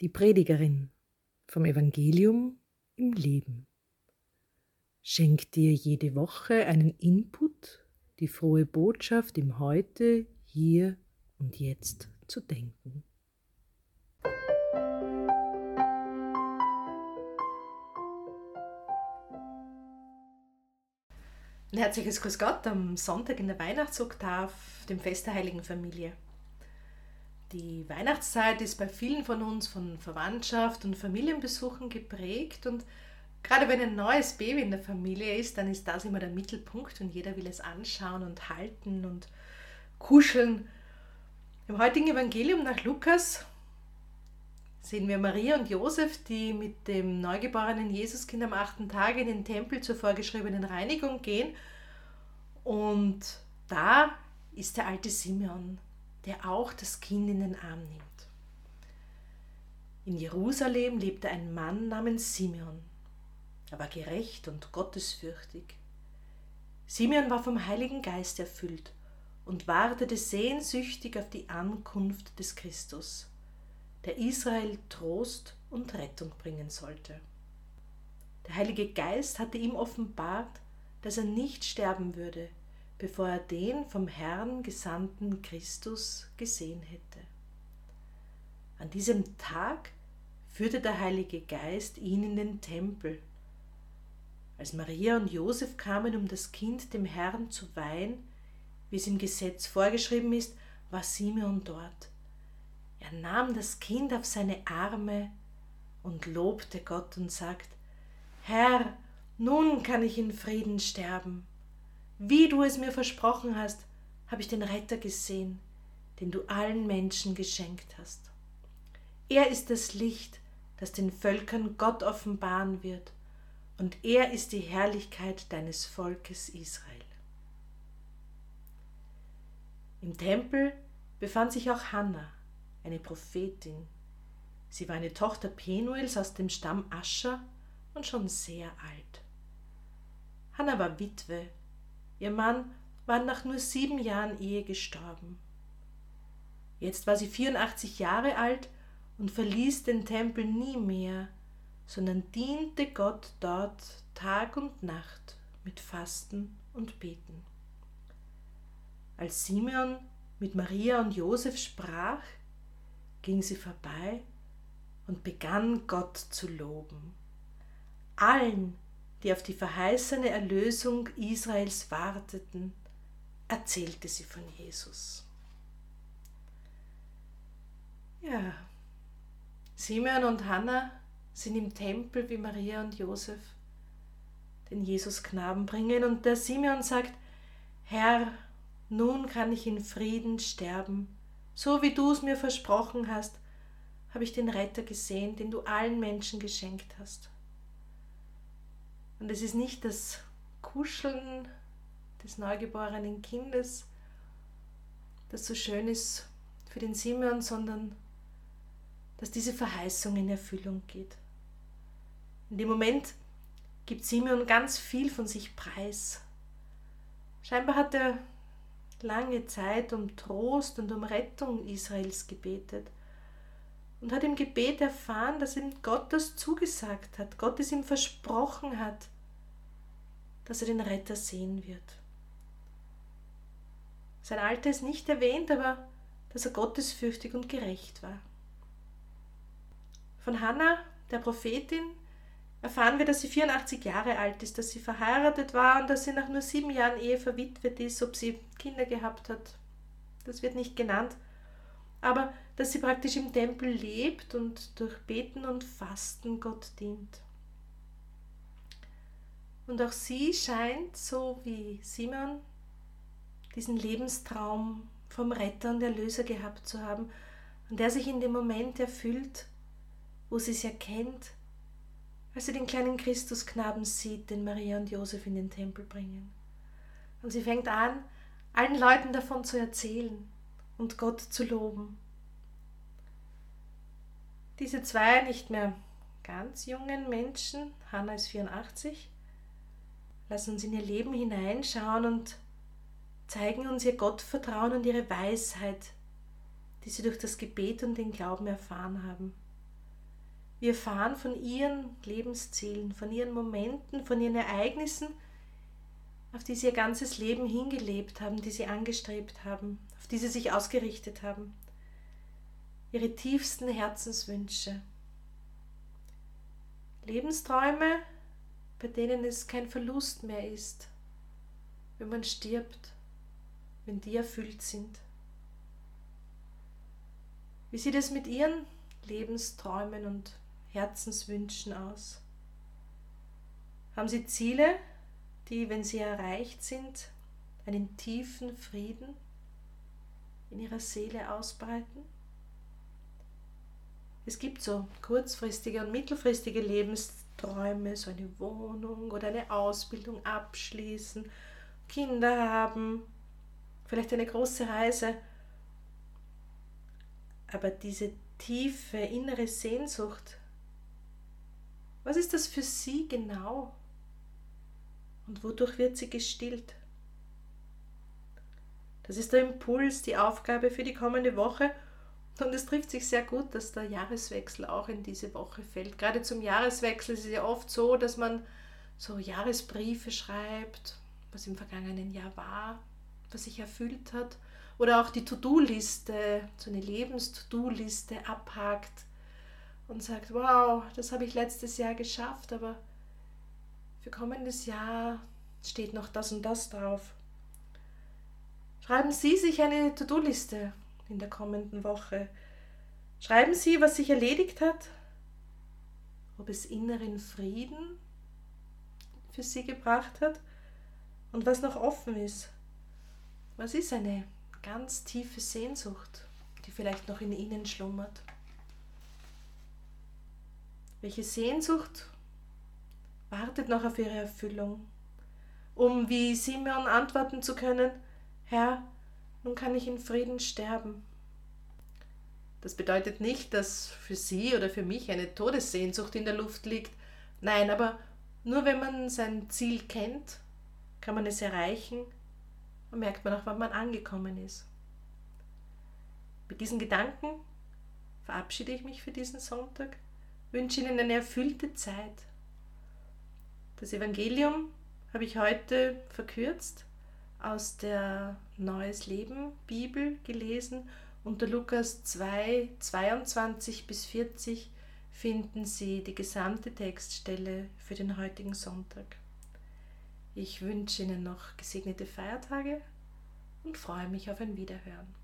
Die Predigerin vom Evangelium im Leben schenkt dir jede Woche einen Input, die frohe Botschaft im Heute, hier und jetzt zu denken. Ein herzliches Grüß Gott am Sonntag in der Weihnachtsoktav, dem Fest der Heiligen Familie. Die Weihnachtszeit ist bei vielen von uns von Verwandtschaft und Familienbesuchen geprägt und gerade wenn ein neues Baby in der Familie ist, dann ist das immer der Mittelpunkt und jeder will es anschauen und halten und kuscheln. Im heutigen Evangelium nach Lukas sehen wir Maria und Josef, die mit dem neugeborenen Jesuskind am achten Tag in den Tempel zur vorgeschriebenen Reinigung gehen. Und da ist der alte Simeon der auch das Kind in den Arm nimmt. In Jerusalem lebte ein Mann namens Simeon. Er war gerecht und gottesfürchtig. Simeon war vom Heiligen Geist erfüllt und wartete sehnsüchtig auf die Ankunft des Christus, der Israel Trost und Rettung bringen sollte. Der Heilige Geist hatte ihm offenbart, dass er nicht sterben würde, bevor er den vom Herrn gesandten Christus gesehen hätte. An diesem Tag führte der Heilige Geist ihn in den Tempel. Als Maria und Josef kamen, um das Kind dem Herrn zu weihen, wie es im Gesetz vorgeschrieben ist, war Simeon dort. Er nahm das Kind auf seine Arme und lobte Gott und sagt, Herr, nun kann ich in Frieden sterben wie du es mir versprochen hast, habe ich den Retter gesehen, den du allen Menschen geschenkt hast. Er ist das Licht, das den Völkern Gott offenbaren wird, und er ist die Herrlichkeit deines Volkes Israel. Im Tempel befand sich auch Hannah, eine Prophetin. Sie war eine Tochter Penuels aus dem Stamm Ascher und schon sehr alt. Hannah war Witwe Ihr Mann war nach nur sieben Jahren Ehe gestorben. Jetzt war sie 84 Jahre alt und verließ den Tempel nie mehr, sondern diente Gott dort Tag und Nacht mit Fasten und Beten. Als Simeon mit Maria und Josef sprach, ging sie vorbei und begann Gott zu loben. Allen, die auf die verheißene Erlösung Israels warteten, erzählte sie von Jesus. Ja, Simeon und Hannah sind im Tempel wie Maria und Josef den Jesus-Knaben bringen und der Simeon sagt, Herr, nun kann ich in Frieden sterben, so wie du es mir versprochen hast, habe ich den Retter gesehen, den du allen Menschen geschenkt hast. Und es ist nicht das Kuscheln des neugeborenen Kindes, das so schön ist für den Simeon, sondern dass diese Verheißung in Erfüllung geht. In dem Moment gibt Simeon ganz viel von sich preis. Scheinbar hat er lange Zeit um Trost und um Rettung Israels gebetet und hat im Gebet erfahren, dass ihm Gott das zugesagt hat, Gott es ihm versprochen hat, dass er den Retter sehen wird. Sein Alter ist nicht erwähnt, aber dass er gottesfürchtig und gerecht war. Von Hannah, der Prophetin, erfahren wir, dass sie 84 Jahre alt ist, dass sie verheiratet war und dass sie nach nur sieben Jahren Ehe verwitwet ist, ob sie Kinder gehabt hat. Das wird nicht genannt aber dass sie praktisch im Tempel lebt und durch Beten und Fasten Gott dient. Und auch sie scheint, so wie Simon, diesen Lebenstraum vom Retter und Erlöser gehabt zu haben, und der sich in dem Moment erfüllt, wo sie es erkennt, als sie den kleinen Christusknaben sieht, den Maria und Josef in den Tempel bringen. Und sie fängt an, allen Leuten davon zu erzählen, und Gott zu loben. Diese zwei nicht mehr ganz jungen Menschen, Hannah ist 84, lassen uns in ihr Leben hineinschauen und zeigen uns ihr Gottvertrauen und ihre Weisheit, die sie durch das Gebet und den Glauben erfahren haben. Wir erfahren von ihren Lebenszielen, von ihren Momenten, von ihren Ereignissen, auf die sie ihr ganzes Leben hingelebt haben, die sie angestrebt haben, auf die sie sich ausgerichtet haben. Ihre tiefsten Herzenswünsche. Lebensträume, bei denen es kein Verlust mehr ist, wenn man stirbt, wenn die erfüllt sind. Wie sieht es mit Ihren Lebensträumen und Herzenswünschen aus? Haben Sie Ziele, die, wenn sie erreicht sind, einen tiefen Frieden in Ihrer Seele ausbreiten? Es gibt so kurzfristige und mittelfristige Lebensträume, so eine Wohnung oder eine Ausbildung abschließen, Kinder haben, vielleicht eine große Reise. Aber diese tiefe innere Sehnsucht, was ist das für Sie genau? Und wodurch wird sie gestillt? Das ist der Impuls, die Aufgabe für die kommende Woche. Und es trifft sich sehr gut, dass der Jahreswechsel auch in diese Woche fällt. Gerade zum Jahreswechsel ist es ja oft so, dass man so Jahresbriefe schreibt, was im vergangenen Jahr war, was sich erfüllt hat. Oder auch die To-Do-Liste, so eine Lebens-To-Do-Liste abhakt und sagt, wow, das habe ich letztes Jahr geschafft, aber für kommendes Jahr steht noch das und das drauf. Schreiben Sie sich eine To-Do-Liste in der kommenden Woche. Schreiben Sie, was sich erledigt hat, ob es inneren Frieden für Sie gebracht hat und was noch offen ist. Was ist eine ganz tiefe Sehnsucht, die vielleicht noch in Ihnen schlummert? Welche Sehnsucht wartet noch auf ihre Erfüllung, um wie Simeon antworten zu können, Herr, nun kann ich in Frieden sterben. Das bedeutet nicht, dass für Sie oder für mich eine Todessehnsucht in der Luft liegt. Nein, aber nur wenn man sein Ziel kennt, kann man es erreichen und merkt man auch, wann man angekommen ist. Mit diesen Gedanken verabschiede ich mich für diesen Sonntag, wünsche Ihnen eine erfüllte Zeit. Das Evangelium habe ich heute verkürzt aus der Neues Leben Bibel gelesen. Unter Lukas 2, 22 bis 40 finden Sie die gesamte Textstelle für den heutigen Sonntag. Ich wünsche Ihnen noch gesegnete Feiertage und freue mich auf ein Wiederhören.